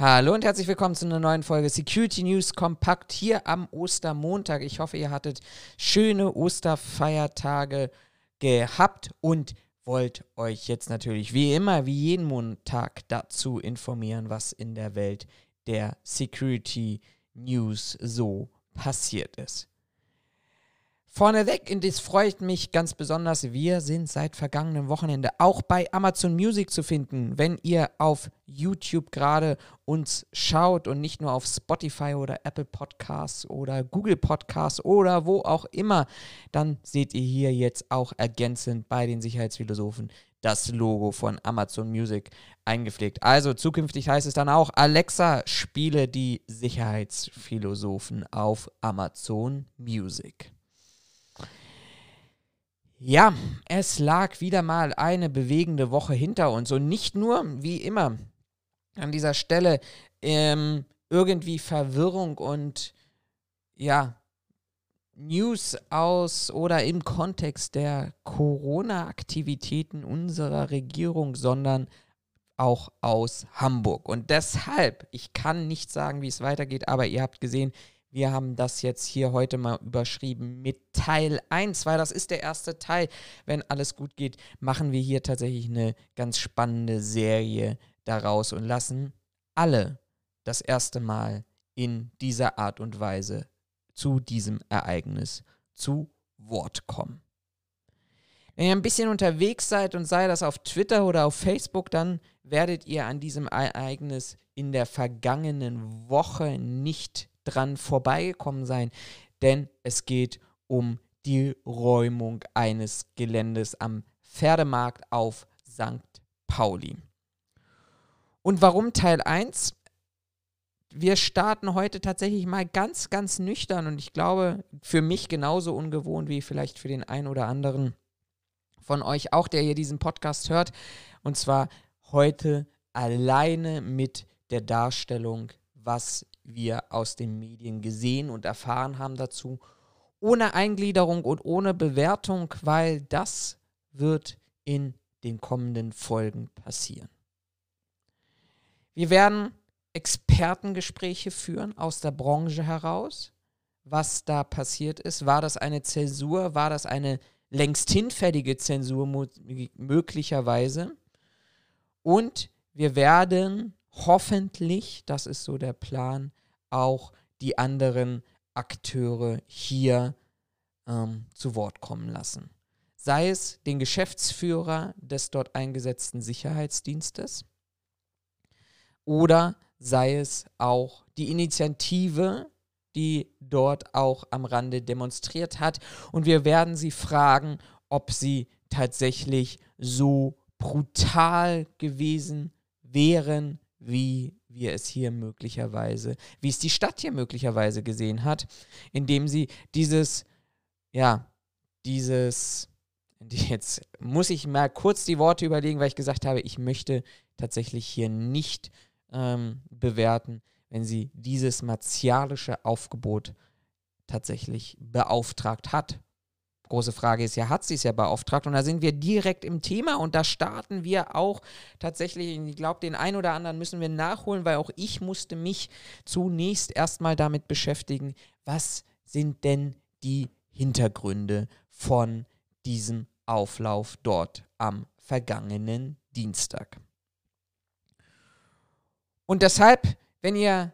Hallo und herzlich willkommen zu einer neuen Folge Security News Kompakt hier am Ostermontag. Ich hoffe, ihr hattet schöne Osterfeiertage gehabt und wollt euch jetzt natürlich wie immer, wie jeden Montag dazu informieren, was in der Welt der Security News so passiert ist. Vorneweg, und das freut mich ganz besonders, wir sind seit vergangenem Wochenende auch bei Amazon Music zu finden. Wenn ihr auf YouTube gerade uns schaut und nicht nur auf Spotify oder Apple Podcasts oder Google Podcasts oder wo auch immer, dann seht ihr hier jetzt auch ergänzend bei den Sicherheitsphilosophen das Logo von Amazon Music eingepflegt. Also zukünftig heißt es dann auch, Alexa, spiele die Sicherheitsphilosophen auf Amazon Music. Ja, es lag wieder mal eine bewegende Woche hinter uns und nicht nur, wie immer, an dieser Stelle ähm, irgendwie Verwirrung und ja, News aus oder im Kontext der Corona-Aktivitäten unserer Regierung, sondern auch aus Hamburg. Und deshalb, ich kann nicht sagen, wie es weitergeht, aber ihr habt gesehen, wir haben das jetzt hier heute mal überschrieben mit Teil 1, weil das ist der erste Teil. Wenn alles gut geht, machen wir hier tatsächlich eine ganz spannende Serie daraus und lassen alle das erste Mal in dieser Art und Weise zu diesem Ereignis zu Wort kommen. Wenn ihr ein bisschen unterwegs seid und sei das auf Twitter oder auf Facebook, dann werdet ihr an diesem Ereignis in der vergangenen Woche nicht dran vorbeigekommen sein, denn es geht um die Räumung eines Geländes am Pferdemarkt auf St. Pauli. Und warum Teil 1? Wir starten heute tatsächlich mal ganz, ganz nüchtern und ich glaube, für mich genauso ungewohnt wie vielleicht für den einen oder anderen von euch auch, der hier diesen Podcast hört. Und zwar heute alleine mit der Darstellung, was wir aus den Medien gesehen und erfahren haben dazu, ohne Eingliederung und ohne Bewertung, weil das wird in den kommenden Folgen passieren. Wir werden Expertengespräche führen aus der Branche heraus, was da passiert ist. War das eine Zäsur? War das eine längst hinfällige Zensur möglicherweise? Und wir werden hoffentlich, das ist so der Plan, auch die anderen Akteure hier ähm, zu Wort kommen lassen. Sei es den Geschäftsführer des dort eingesetzten Sicherheitsdienstes oder sei es auch die Initiative, die dort auch am Rande demonstriert hat. Und wir werden sie fragen, ob sie tatsächlich so brutal gewesen wären, wie wir es hier möglicherweise, wie es die Stadt hier möglicherweise gesehen hat, indem sie dieses, ja, dieses, jetzt muss ich mal kurz die Worte überlegen, weil ich gesagt habe, ich möchte tatsächlich hier nicht ähm, bewerten, wenn sie dieses martialische Aufgebot tatsächlich beauftragt hat große Frage ist ja, hat sie es ja beauftragt? Und da sind wir direkt im Thema und da starten wir auch tatsächlich, ich glaube, den einen oder anderen müssen wir nachholen, weil auch ich musste mich zunächst erstmal damit beschäftigen, was sind denn die Hintergründe von diesem Auflauf dort am vergangenen Dienstag. Und deshalb, wenn ihr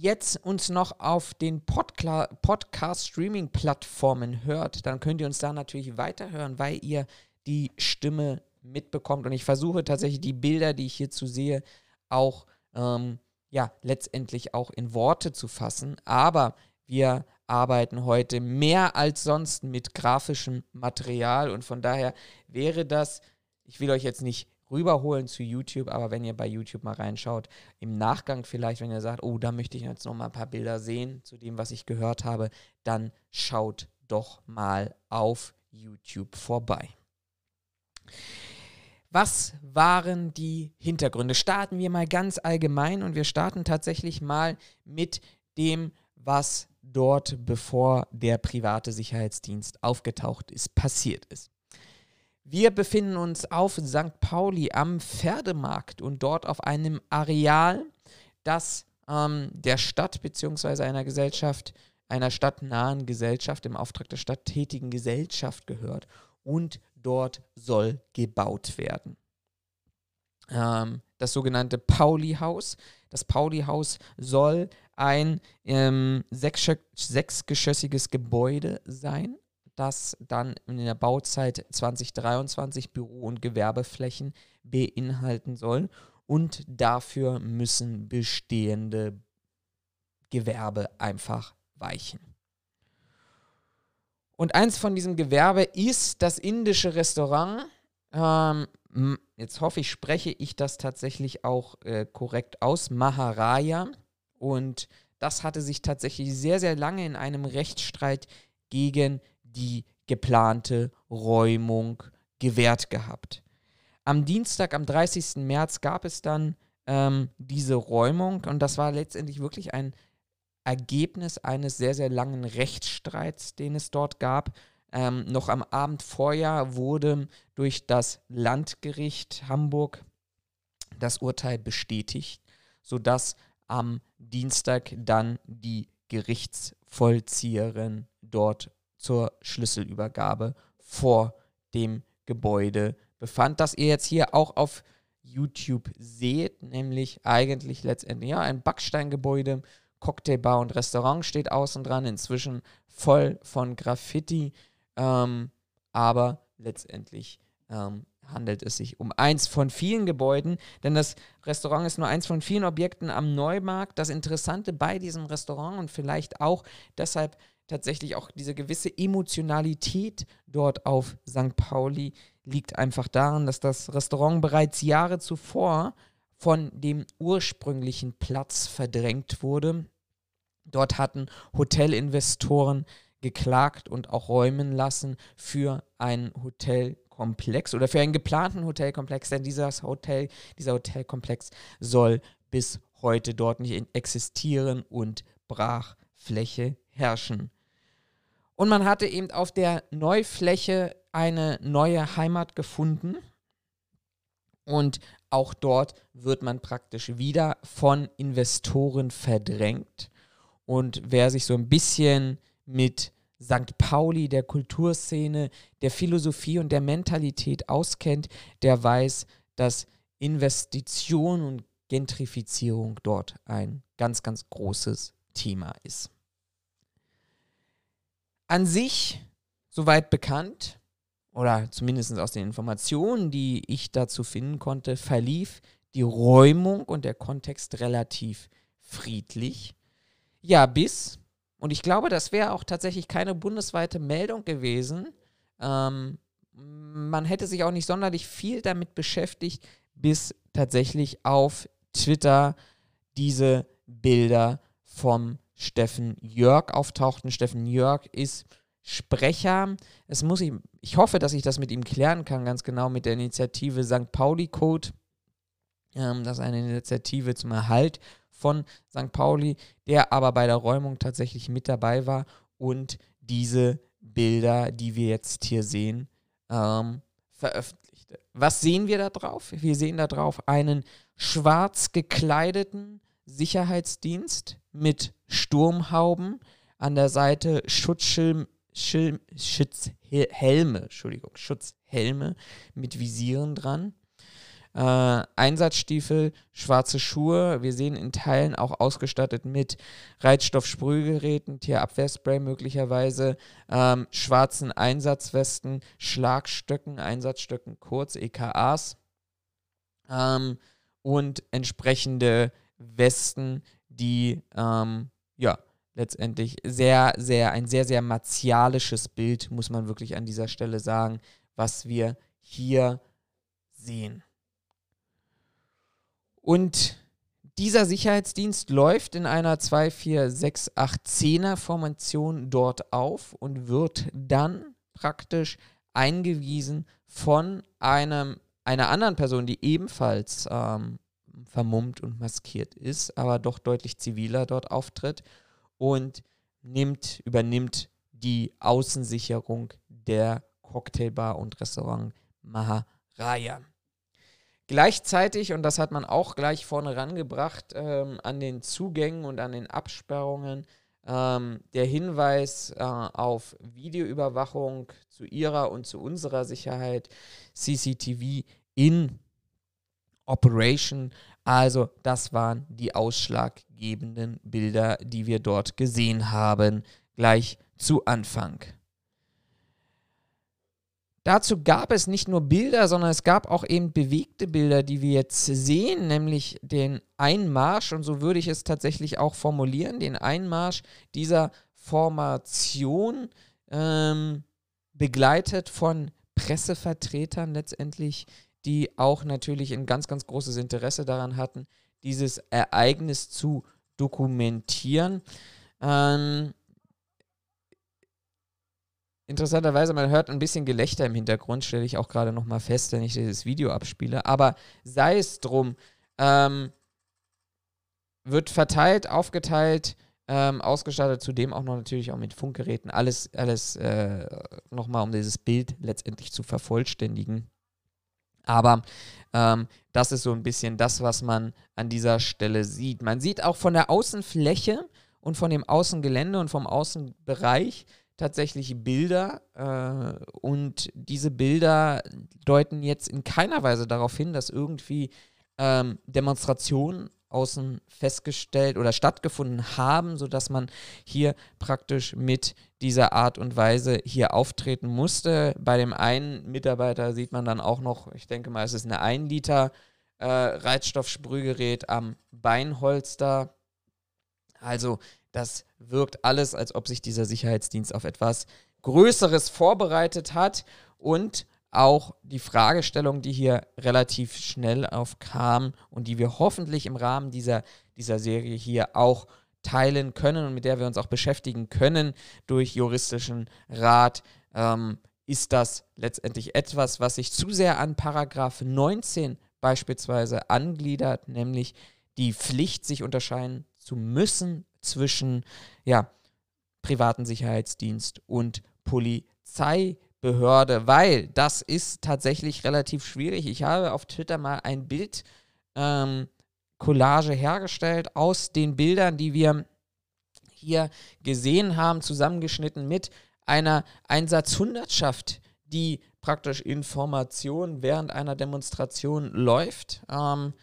jetzt uns noch auf den Podcast-Streaming-Plattformen hört, dann könnt ihr uns da natürlich weiterhören, weil ihr die Stimme mitbekommt. Und ich versuche tatsächlich die Bilder, die ich hierzu sehe, auch ähm, ja, letztendlich auch in Worte zu fassen. Aber wir arbeiten heute mehr als sonst mit grafischem Material und von daher wäre das, ich will euch jetzt nicht rüberholen zu YouTube, aber wenn ihr bei YouTube mal reinschaut, im Nachgang vielleicht, wenn ihr sagt, oh, da möchte ich jetzt noch mal ein paar Bilder sehen zu dem, was ich gehört habe, dann schaut doch mal auf YouTube vorbei. Was waren die Hintergründe? Starten wir mal ganz allgemein und wir starten tatsächlich mal mit dem, was dort, bevor der private Sicherheitsdienst aufgetaucht ist, passiert ist. Wir befinden uns auf St. Pauli am Pferdemarkt und dort auf einem Areal, das ähm, der Stadt bzw. einer Gesellschaft, einer stadtnahen Gesellschaft im Auftrag der Stadt tätigen Gesellschaft gehört. Und dort soll gebaut werden. Ähm, das sogenannte Pauli-Haus. Das Pauli-Haus soll ein ähm, sechsgeschossiges Gebäude sein das dann in der Bauzeit 2023 Büro- und Gewerbeflächen beinhalten soll. Und dafür müssen bestehende Gewerbe einfach weichen. Und eins von diesem Gewerbe ist das indische Restaurant. Ähm, jetzt hoffe ich, spreche ich das tatsächlich auch äh, korrekt aus. Maharaja. Und das hatte sich tatsächlich sehr, sehr lange in einem Rechtsstreit gegen die geplante Räumung gewährt gehabt. Am Dienstag, am 30. März, gab es dann ähm, diese Räumung und das war letztendlich wirklich ein Ergebnis eines sehr, sehr langen Rechtsstreits, den es dort gab. Ähm, noch am Abend vorher wurde durch das Landgericht Hamburg das Urteil bestätigt, sodass am Dienstag dann die Gerichtsvollzieherin dort zur Schlüsselübergabe vor dem Gebäude befand, das ihr jetzt hier auch auf YouTube seht, nämlich eigentlich letztendlich ja, ein Backsteingebäude, Cocktailbar und Restaurant steht außen dran, inzwischen voll von Graffiti, ähm, aber letztendlich ähm, handelt es sich um eins von vielen Gebäuden, denn das Restaurant ist nur eins von vielen Objekten am Neumarkt. Das Interessante bei diesem Restaurant und vielleicht auch deshalb tatsächlich auch diese gewisse Emotionalität dort auf St. Pauli liegt einfach daran, dass das Restaurant bereits Jahre zuvor von dem ursprünglichen Platz verdrängt wurde. Dort hatten Hotelinvestoren geklagt und auch räumen lassen für einen Hotelkomplex oder für einen geplanten Hotelkomplex, denn dieses Hotel, dieser Hotelkomplex soll bis heute dort nicht existieren und Brachfläche herrschen. Und man hatte eben auf der Neufläche eine neue Heimat gefunden. Und auch dort wird man praktisch wieder von Investoren verdrängt. Und wer sich so ein bisschen mit St. Pauli, der Kulturszene, der Philosophie und der Mentalität auskennt, der weiß, dass Investition und Gentrifizierung dort ein ganz, ganz großes Thema ist an sich soweit bekannt, oder zumindest aus den Informationen, die ich dazu finden konnte, verlief die Räumung und der Kontext relativ friedlich. Ja, bis, und ich glaube, das wäre auch tatsächlich keine bundesweite Meldung gewesen. Ähm, man hätte sich auch nicht sonderlich viel damit beschäftigt, bis tatsächlich auf Twitter diese Bilder vom Steffen Jörg auftauchten. Steffen Jörg ist Sprecher. Es muss ich, ich hoffe, dass ich das mit ihm klären kann, ganz genau mit der Initiative St. Pauli Code. Ähm, das ist eine Initiative zum Erhalt von St. Pauli, der aber bei der Räumung tatsächlich mit dabei war und diese Bilder, die wir jetzt hier sehen, ähm, veröffentlichte. Was sehen wir da drauf? Wir sehen da drauf einen schwarz gekleideten Sicherheitsdienst mit Sturmhauben, an der Seite Schutzschirm, Schirm, Schutzhelme, Entschuldigung, Schutzhelme mit Visieren dran. Äh, Einsatzstiefel, schwarze Schuhe. Wir sehen in Teilen auch ausgestattet mit Reizstoffsprühgeräten, Tierabwehrspray möglicherweise, ähm, schwarzen Einsatzwesten, Schlagstöcken, Einsatzstöcken kurz, EKAs ähm, und entsprechende Westen, die ähm, ja letztendlich sehr, sehr, ein sehr, sehr martialisches Bild, muss man wirklich an dieser Stelle sagen, was wir hier sehen. Und dieser Sicherheitsdienst läuft in einer 2-4-6-8-10er Formation dort auf und wird dann praktisch eingewiesen von einem, einer anderen Person, die ebenfalls ähm, vermummt und maskiert ist, aber doch deutlich ziviler dort auftritt und nimmt, übernimmt die Außensicherung der Cocktailbar und Restaurant Maharaja. Gleichzeitig, und das hat man auch gleich vorne rangebracht, ähm, an den Zugängen und an den Absperrungen, ähm, der Hinweis äh, auf Videoüberwachung zu ihrer und zu unserer Sicherheit, CCTV in Operation. Also das waren die ausschlaggebenden Bilder, die wir dort gesehen haben, gleich zu Anfang. Dazu gab es nicht nur Bilder, sondern es gab auch eben bewegte Bilder, die wir jetzt sehen, nämlich den Einmarsch, und so würde ich es tatsächlich auch formulieren, den Einmarsch dieser Formation, ähm, begleitet von Pressevertretern letztendlich, die auch natürlich ein ganz, ganz großes Interesse daran hatten, dieses Ereignis zu dokumentieren. Ähm, Interessanterweise, man hört ein bisschen Gelächter im Hintergrund, stelle ich auch gerade nochmal fest, wenn ich dieses Video abspiele. Aber sei es drum, ähm, wird verteilt, aufgeteilt, ähm, ausgestattet, zudem auch noch natürlich auch mit Funkgeräten. Alles, alles äh, nochmal, um dieses Bild letztendlich zu vervollständigen. Aber ähm, das ist so ein bisschen das, was man an dieser Stelle sieht. Man sieht auch von der Außenfläche und von dem Außengelände und vom Außenbereich, tatsächlich Bilder äh, und diese Bilder deuten jetzt in keiner Weise darauf hin, dass irgendwie ähm, Demonstrationen außen festgestellt oder stattgefunden haben, sodass man hier praktisch mit dieser Art und Weise hier auftreten musste. Bei dem einen Mitarbeiter sieht man dann auch noch, ich denke mal, es ist eine 1 Liter äh, Reizstoffsprühgerät am Beinholster. Also das wirkt alles, als ob sich dieser Sicherheitsdienst auf etwas Größeres vorbereitet hat und auch die Fragestellung, die hier relativ schnell aufkam und die wir hoffentlich im Rahmen dieser, dieser Serie hier auch teilen können und mit der wir uns auch beschäftigen können durch juristischen Rat, ähm, ist das letztendlich etwas, was sich zu sehr an Paragraph 19 beispielsweise angliedert, nämlich die Pflicht, sich unterscheiden zu müssen zwischen ja, privaten Sicherheitsdienst und Polizeibehörde, weil das ist tatsächlich relativ schwierig. Ich habe auf Twitter mal ein Bild ähm, Collage hergestellt aus den Bildern, die wir hier gesehen haben, zusammengeschnitten mit einer Einsatzhundertschaft, die praktisch Information während einer Demonstration läuft. Ähm,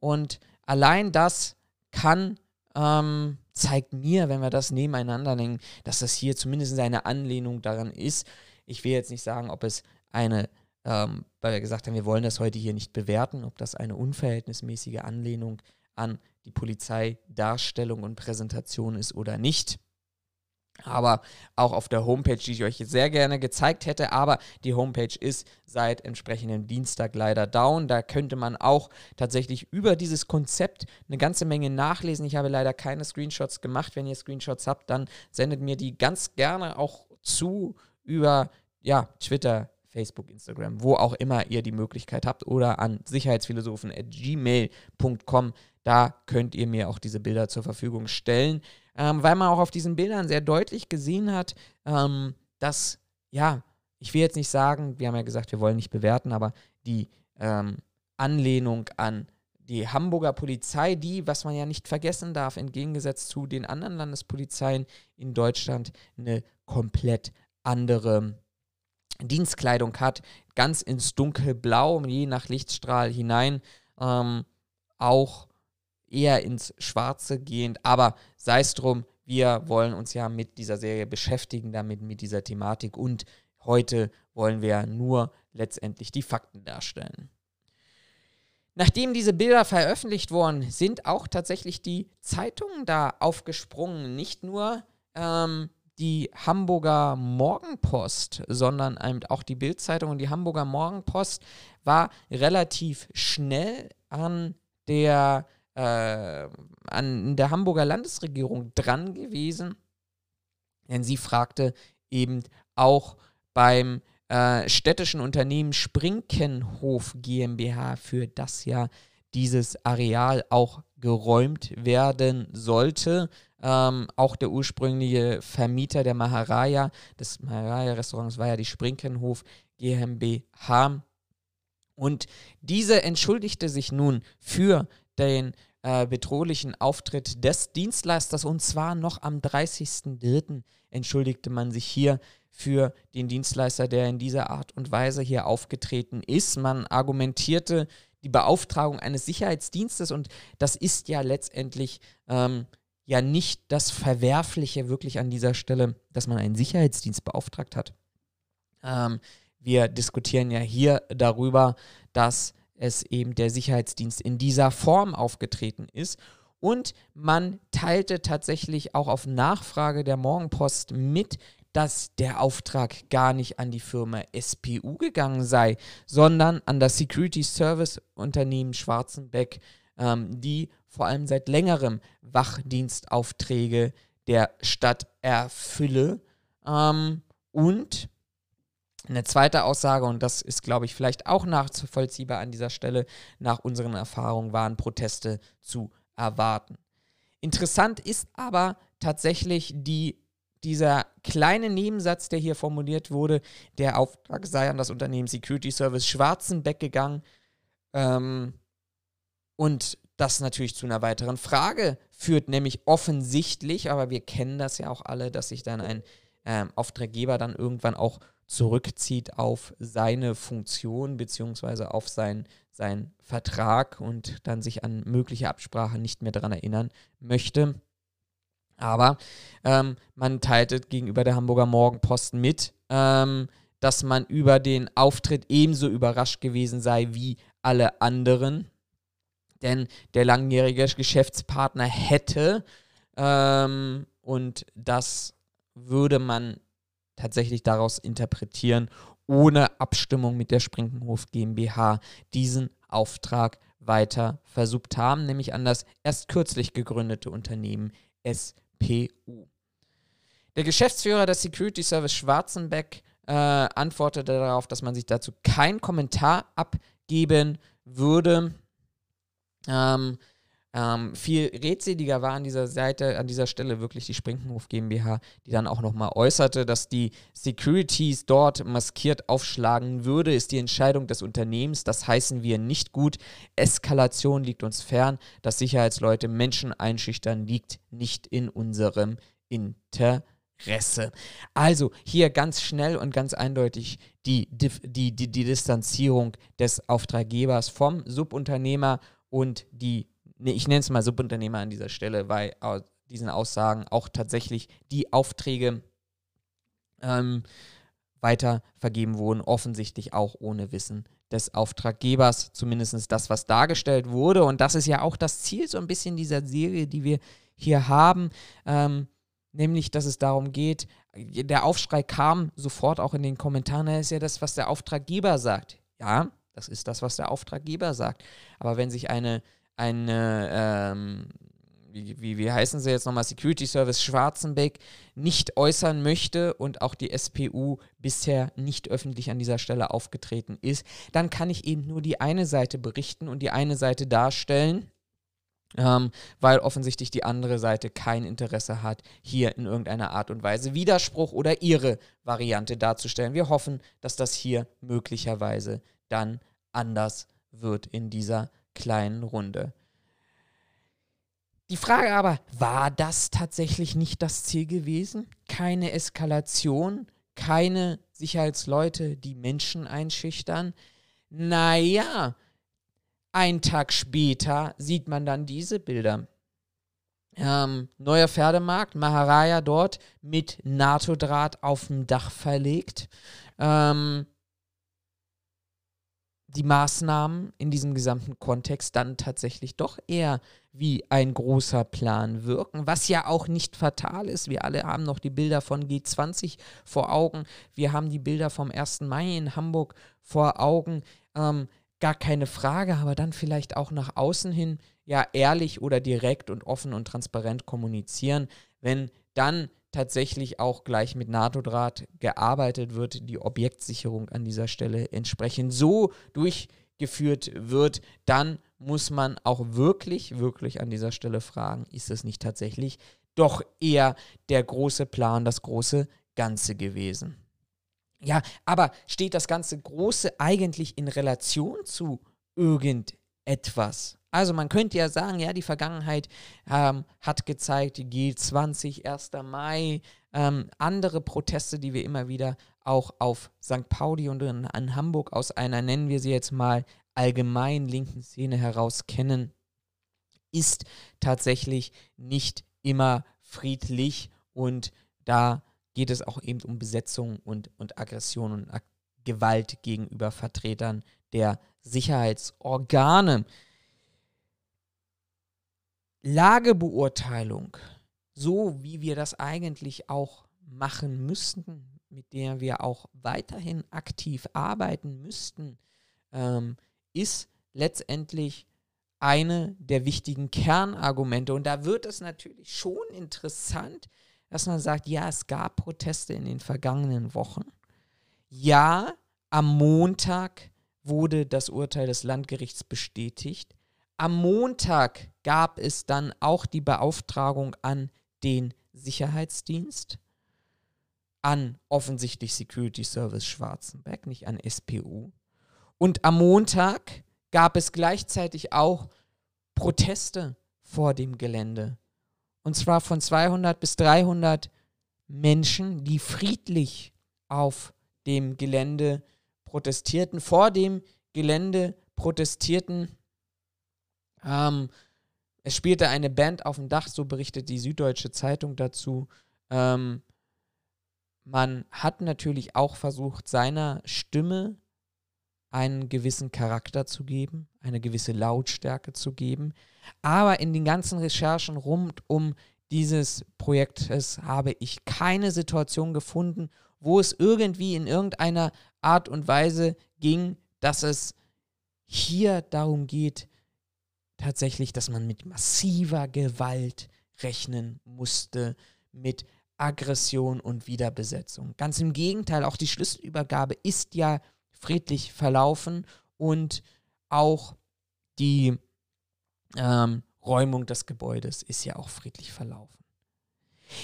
und allein das kann ähm, zeigt mir, wenn wir das nebeneinander nehmen, dass das hier zumindest eine Anlehnung daran ist. Ich will jetzt nicht sagen, ob es eine, ähm, weil wir gesagt haben, wir wollen das heute hier nicht bewerten, ob das eine unverhältnismäßige Anlehnung an die Polizeidarstellung und Präsentation ist oder nicht aber auch auf der Homepage, die ich euch sehr gerne gezeigt hätte. Aber die Homepage ist seit entsprechendem Dienstag leider down. Da könnte man auch tatsächlich über dieses Konzept eine ganze Menge nachlesen. Ich habe leider keine Screenshots gemacht. Wenn ihr Screenshots habt, dann sendet mir die ganz gerne auch zu über ja, Twitter, Facebook, Instagram, wo auch immer ihr die Möglichkeit habt oder an sicherheitsphilosophen.gmail.com. Da könnt ihr mir auch diese Bilder zur Verfügung stellen ähm, weil man auch auf diesen Bildern sehr deutlich gesehen hat, ähm, dass, ja, ich will jetzt nicht sagen, wir haben ja gesagt, wir wollen nicht bewerten, aber die ähm, Anlehnung an die Hamburger Polizei, die, was man ja nicht vergessen darf, entgegengesetzt zu den anderen Landespolizeien in Deutschland, eine komplett andere Dienstkleidung hat, ganz ins Dunkelblau, je nach Lichtstrahl hinein, ähm, auch eher ins Schwarze gehend. Aber sei es drum, wir wollen uns ja mit dieser Serie beschäftigen, damit mit dieser Thematik und heute wollen wir nur letztendlich die Fakten darstellen. Nachdem diese Bilder veröffentlicht wurden, sind auch tatsächlich die Zeitungen da aufgesprungen. Nicht nur ähm, die Hamburger Morgenpost, sondern auch die Bildzeitung und die Hamburger Morgenpost war relativ schnell an der äh, an der Hamburger Landesregierung dran gewesen, denn sie fragte eben auch beim äh, städtischen Unternehmen Sprinkenhof GmbH, für das ja dieses Areal auch geräumt werden sollte. Ähm, auch der ursprüngliche Vermieter der Maharaja, des Maharaja-Restaurants war ja die Sprinkenhof GmbH. Und diese entschuldigte sich nun für den äh, bedrohlichen Auftritt des Dienstleisters und zwar noch am 30.03. entschuldigte man sich hier für den Dienstleister, der in dieser Art und Weise hier aufgetreten ist. Man argumentierte die Beauftragung eines Sicherheitsdienstes und das ist ja letztendlich ähm, ja nicht das Verwerfliche wirklich an dieser Stelle, dass man einen Sicherheitsdienst beauftragt hat. Ähm, wir diskutieren ja hier darüber, dass es eben der Sicherheitsdienst in dieser Form aufgetreten ist. Und man teilte tatsächlich auch auf Nachfrage der Morgenpost mit, dass der Auftrag gar nicht an die Firma SPU gegangen sei, sondern an das Security Service Unternehmen Schwarzenbeck, ähm, die vor allem seit längerem Wachdienstaufträge der Stadt erfülle. Ähm, und eine zweite Aussage, und das ist, glaube ich, vielleicht auch nachvollziehbar an dieser Stelle, nach unseren Erfahrungen waren Proteste zu erwarten. Interessant ist aber tatsächlich die, dieser kleine Nebensatz, der hier formuliert wurde, der Auftrag sei an das Unternehmen Security Service Schwarzenbeck gegangen. Ähm, und das natürlich zu einer weiteren Frage führt, nämlich offensichtlich, aber wir kennen das ja auch alle, dass sich dann ein ähm, Auftraggeber dann irgendwann auch zurückzieht auf seine Funktion bzw. auf sein, seinen Vertrag und dann sich an mögliche Absprachen nicht mehr daran erinnern möchte. Aber ähm, man teilte gegenüber der Hamburger Morgenposten mit, ähm, dass man über den Auftritt ebenso überrascht gewesen sei wie alle anderen. Denn der langjährige Geschäftspartner hätte, ähm, und das würde man tatsächlich daraus interpretieren, ohne Abstimmung mit der Sprinkenhof GmbH diesen Auftrag weiter versucht haben, nämlich an das erst kürzlich gegründete Unternehmen SPU. Der Geschäftsführer des Security Service Schwarzenbeck äh, antwortete darauf, dass man sich dazu keinen Kommentar abgeben würde. Ähm, ähm, viel redseliger war an dieser Seite, an dieser Stelle wirklich die Sprinkenhof GmbH, die dann auch nochmal äußerte, dass die Securities dort maskiert aufschlagen würde, ist die Entscheidung des Unternehmens. Das heißen wir nicht gut. Eskalation liegt uns fern. Dass Sicherheitsleute Menschen einschüchtern, liegt nicht in unserem Interesse. Also hier ganz schnell und ganz eindeutig die, die, die, die Distanzierung des Auftraggebers vom Subunternehmer und die nee, ich nenne es mal Subunternehmer an dieser Stelle, weil aus diesen Aussagen auch tatsächlich die Aufträge ähm, weiter vergeben wurden, offensichtlich auch ohne Wissen des Auftraggebers, zumindest das, was dargestellt wurde. Und das ist ja auch das Ziel so ein bisschen dieser Serie, die wir hier haben, ähm, nämlich, dass es darum geht, der Aufschrei kam sofort auch in den Kommentaren, das ist ja das, was der Auftraggeber sagt. Ja, das ist das, was der Auftraggeber sagt. Aber wenn sich eine eine, ähm, wie, wie, wie heißen sie jetzt nochmal, Security Service Schwarzenbeck nicht äußern möchte und auch die SPU bisher nicht öffentlich an dieser Stelle aufgetreten ist, dann kann ich eben nur die eine Seite berichten und die eine Seite darstellen. Ähm, weil offensichtlich die andere Seite kein Interesse hat, hier in irgendeiner Art und Weise Widerspruch oder ihre Variante darzustellen. Wir hoffen, dass das hier möglicherweise dann anders wird in dieser kleinen Runde. Die Frage aber, war das tatsächlich nicht das Ziel gewesen? Keine Eskalation, keine Sicherheitsleute, die Menschen einschüchtern? Naja, ein Tag später sieht man dann diese Bilder. Ähm, neuer Pferdemarkt, Maharaja dort mit NATO-Draht auf dem Dach verlegt. Ähm, die Maßnahmen in diesem gesamten Kontext dann tatsächlich doch eher wie ein großer Plan wirken, was ja auch nicht fatal ist. Wir alle haben noch die Bilder von G20 vor Augen. Wir haben die Bilder vom 1. Mai in Hamburg vor Augen. Ähm, gar keine Frage, aber dann vielleicht auch nach außen hin ja ehrlich oder direkt und offen und transparent kommunizieren, wenn dann tatsächlich auch gleich mit NATO-Draht gearbeitet wird, die Objektsicherung an dieser Stelle entsprechend so durchgeführt wird, dann muss man auch wirklich, wirklich an dieser Stelle fragen, ist es nicht tatsächlich doch eher der große Plan, das große Ganze gewesen? Ja, aber steht das ganze Große eigentlich in Relation zu irgendetwas? Also man könnte ja sagen, ja, die Vergangenheit ähm, hat gezeigt, die G20, 1. Mai, ähm, andere Proteste, die wir immer wieder auch auf St. Pauli und in, in Hamburg aus einer, nennen wir sie jetzt mal, allgemein linken Szene heraus kennen, ist tatsächlich nicht immer friedlich und da geht es auch eben um Besetzung und, und Aggression und Ak Gewalt gegenüber Vertretern der Sicherheitsorgane. Lagebeurteilung, so wie wir das eigentlich auch machen müssten, mit der wir auch weiterhin aktiv arbeiten müssten, ähm, ist letztendlich eine der wichtigen Kernargumente. Und da wird es natürlich schon interessant, dass man sagt, ja, es gab Proteste in den vergangenen Wochen. Ja, am Montag wurde das Urteil des Landgerichts bestätigt. Am Montag gab es dann auch die Beauftragung an den Sicherheitsdienst, an offensichtlich Security Service Schwarzenberg, nicht an SPU. Und am Montag gab es gleichzeitig auch Proteste vor dem Gelände. Und zwar von 200 bis 300 Menschen, die friedlich auf dem Gelände protestierten, vor dem Gelände protestierten ähm, es spielte eine Band auf dem Dach, so berichtet die Süddeutsche Zeitung dazu. Ähm, man hat natürlich auch versucht, seiner Stimme einen gewissen Charakter zu geben, eine gewisse Lautstärke zu geben. Aber in den ganzen Recherchen rund um dieses Projektes habe ich keine Situation gefunden, wo es irgendwie in irgendeiner Art und Weise ging, dass es hier darum geht, tatsächlich, dass man mit massiver Gewalt rechnen musste, mit Aggression und Wiederbesetzung. Ganz im Gegenteil, auch die Schlüsselübergabe ist ja friedlich verlaufen und auch die ähm, Räumung des Gebäudes ist ja auch friedlich verlaufen.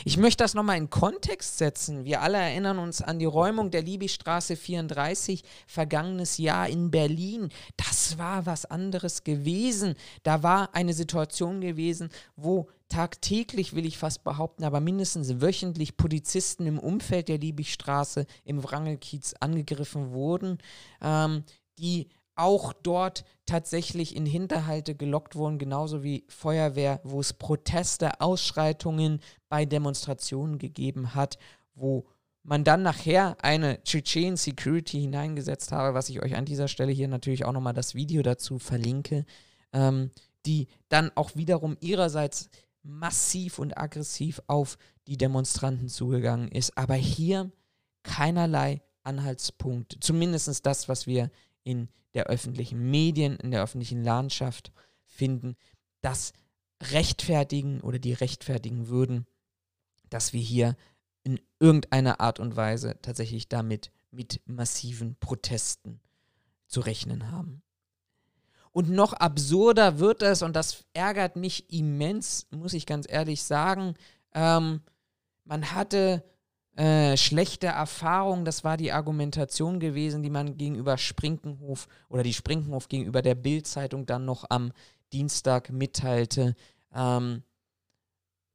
Ich möchte das nochmal in Kontext setzen. Wir alle erinnern uns an die Räumung der Liebigstraße 34 vergangenes Jahr in Berlin. Das war was anderes gewesen. Da war eine Situation gewesen, wo tagtäglich, will ich fast behaupten, aber mindestens wöchentlich Polizisten im Umfeld der Liebigstraße im Wrangelkiez angegriffen wurden, ähm, die auch dort tatsächlich in Hinterhalte gelockt wurden, genauso wie Feuerwehr, wo es Proteste, Ausschreitungen bei Demonstrationen gegeben hat, wo man dann nachher eine Tschetschen Security hineingesetzt habe, was ich euch an dieser Stelle hier natürlich auch nochmal das Video dazu verlinke, ähm, die dann auch wiederum ihrerseits massiv und aggressiv auf die Demonstranten zugegangen ist. Aber hier keinerlei Anhaltspunkt, zumindest das, was wir in der öffentlichen Medien, in der öffentlichen Landschaft finden, das rechtfertigen oder die rechtfertigen würden, dass wir hier in irgendeiner Art und Weise tatsächlich damit mit massiven Protesten zu rechnen haben. Und noch absurder wird es, und das ärgert mich immens, muss ich ganz ehrlich sagen, ähm, man hatte äh, schlechte Erfahrung, das war die Argumentation gewesen, die man gegenüber Sprinkenhof oder die Sprinkenhof gegenüber der Bildzeitung dann noch am Dienstag mitteilte. Ähm,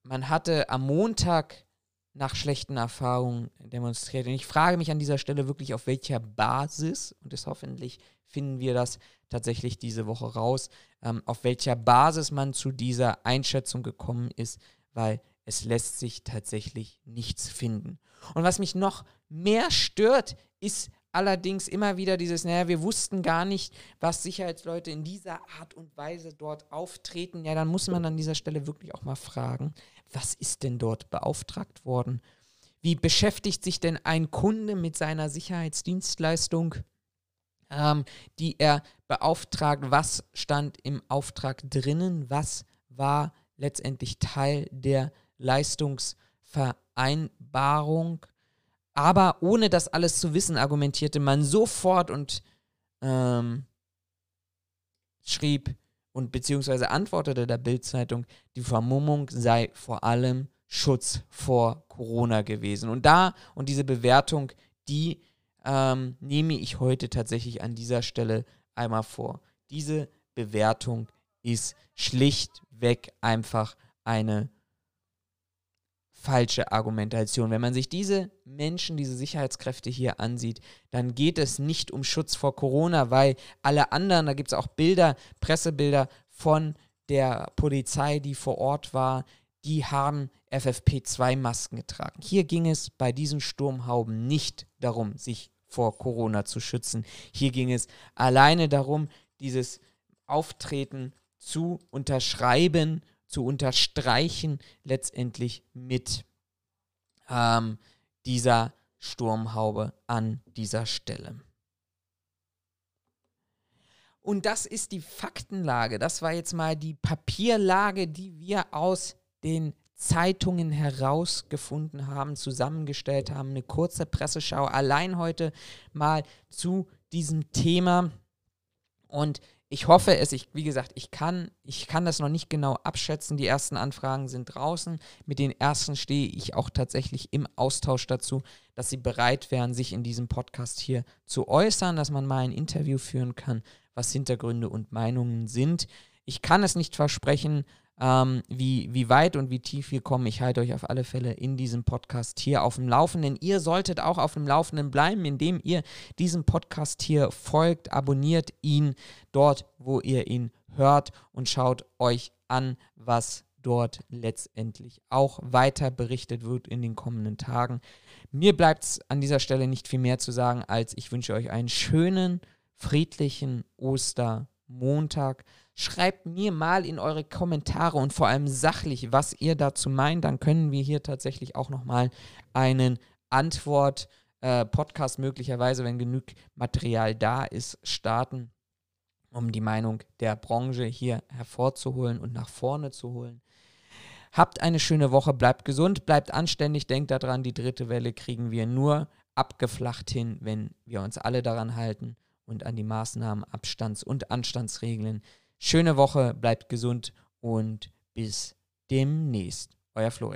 man hatte am Montag nach schlechten Erfahrungen demonstriert. Und ich frage mich an dieser Stelle wirklich, auf welcher Basis, und das hoffentlich finden wir das tatsächlich diese Woche raus, ähm, auf welcher Basis man zu dieser Einschätzung gekommen ist, weil es lässt sich tatsächlich nichts finden. Und was mich noch mehr stört, ist allerdings immer wieder dieses, naja, wir wussten gar nicht, was Sicherheitsleute in dieser Art und Weise dort auftreten. Ja, dann muss man an dieser Stelle wirklich auch mal fragen, was ist denn dort beauftragt worden? Wie beschäftigt sich denn ein Kunde mit seiner Sicherheitsdienstleistung, ähm, die er beauftragt? Was stand im Auftrag drinnen? Was war letztendlich Teil der Leistungsvereinbarung. Aber ohne das alles zu wissen, argumentierte man sofort und ähm, schrieb und beziehungsweise antwortete der Bildzeitung, die Vermummung sei vor allem Schutz vor Corona gewesen. Und da und diese Bewertung, die ähm, nehme ich heute tatsächlich an dieser Stelle einmal vor. Diese Bewertung ist schlichtweg einfach eine falsche Argumentation. Wenn man sich diese Menschen, diese Sicherheitskräfte hier ansieht, dann geht es nicht um Schutz vor Corona, weil alle anderen, da gibt es auch Bilder, Pressebilder von der Polizei, die vor Ort war, die haben FFP2-Masken getragen. Hier ging es bei diesen Sturmhauben nicht darum, sich vor Corona zu schützen. Hier ging es alleine darum, dieses Auftreten zu unterschreiben zu unterstreichen, letztendlich mit ähm, dieser Sturmhaube an dieser Stelle. Und das ist die Faktenlage. Das war jetzt mal die Papierlage, die wir aus den Zeitungen herausgefunden haben, zusammengestellt haben. Eine kurze Presseschau allein heute mal zu diesem Thema. Und ich hoffe es, ich, wie gesagt, ich kann, ich kann das noch nicht genau abschätzen. Die ersten Anfragen sind draußen. Mit den ersten stehe ich auch tatsächlich im Austausch dazu, dass sie bereit wären, sich in diesem Podcast hier zu äußern, dass man mal ein Interview führen kann, was Hintergründe und Meinungen sind. Ich kann es nicht versprechen, ähm, wie, wie weit und wie tief wir kommen. Ich halte euch auf alle Fälle in diesem Podcast hier auf dem Laufenden. Ihr solltet auch auf dem Laufenden bleiben, indem ihr diesem Podcast hier folgt, abonniert ihn dort, wo ihr ihn hört und schaut euch an, was dort letztendlich auch weiter berichtet wird in den kommenden Tagen. Mir bleibt es an dieser Stelle nicht viel mehr zu sagen, als ich wünsche euch einen schönen, friedlichen Ostermontag. Schreibt mir mal in eure Kommentare und vor allem sachlich, was ihr dazu meint. Dann können wir hier tatsächlich auch nochmal einen Antwort-Podcast äh, möglicherweise, wenn genug Material da ist, starten, um die Meinung der Branche hier hervorzuholen und nach vorne zu holen. Habt eine schöne Woche, bleibt gesund, bleibt anständig, denkt daran, die dritte Welle kriegen wir nur abgeflacht hin, wenn wir uns alle daran halten und an die Maßnahmen, Abstands- und Anstandsregeln Schöne Woche, bleibt gesund und bis demnächst. Euer Florian.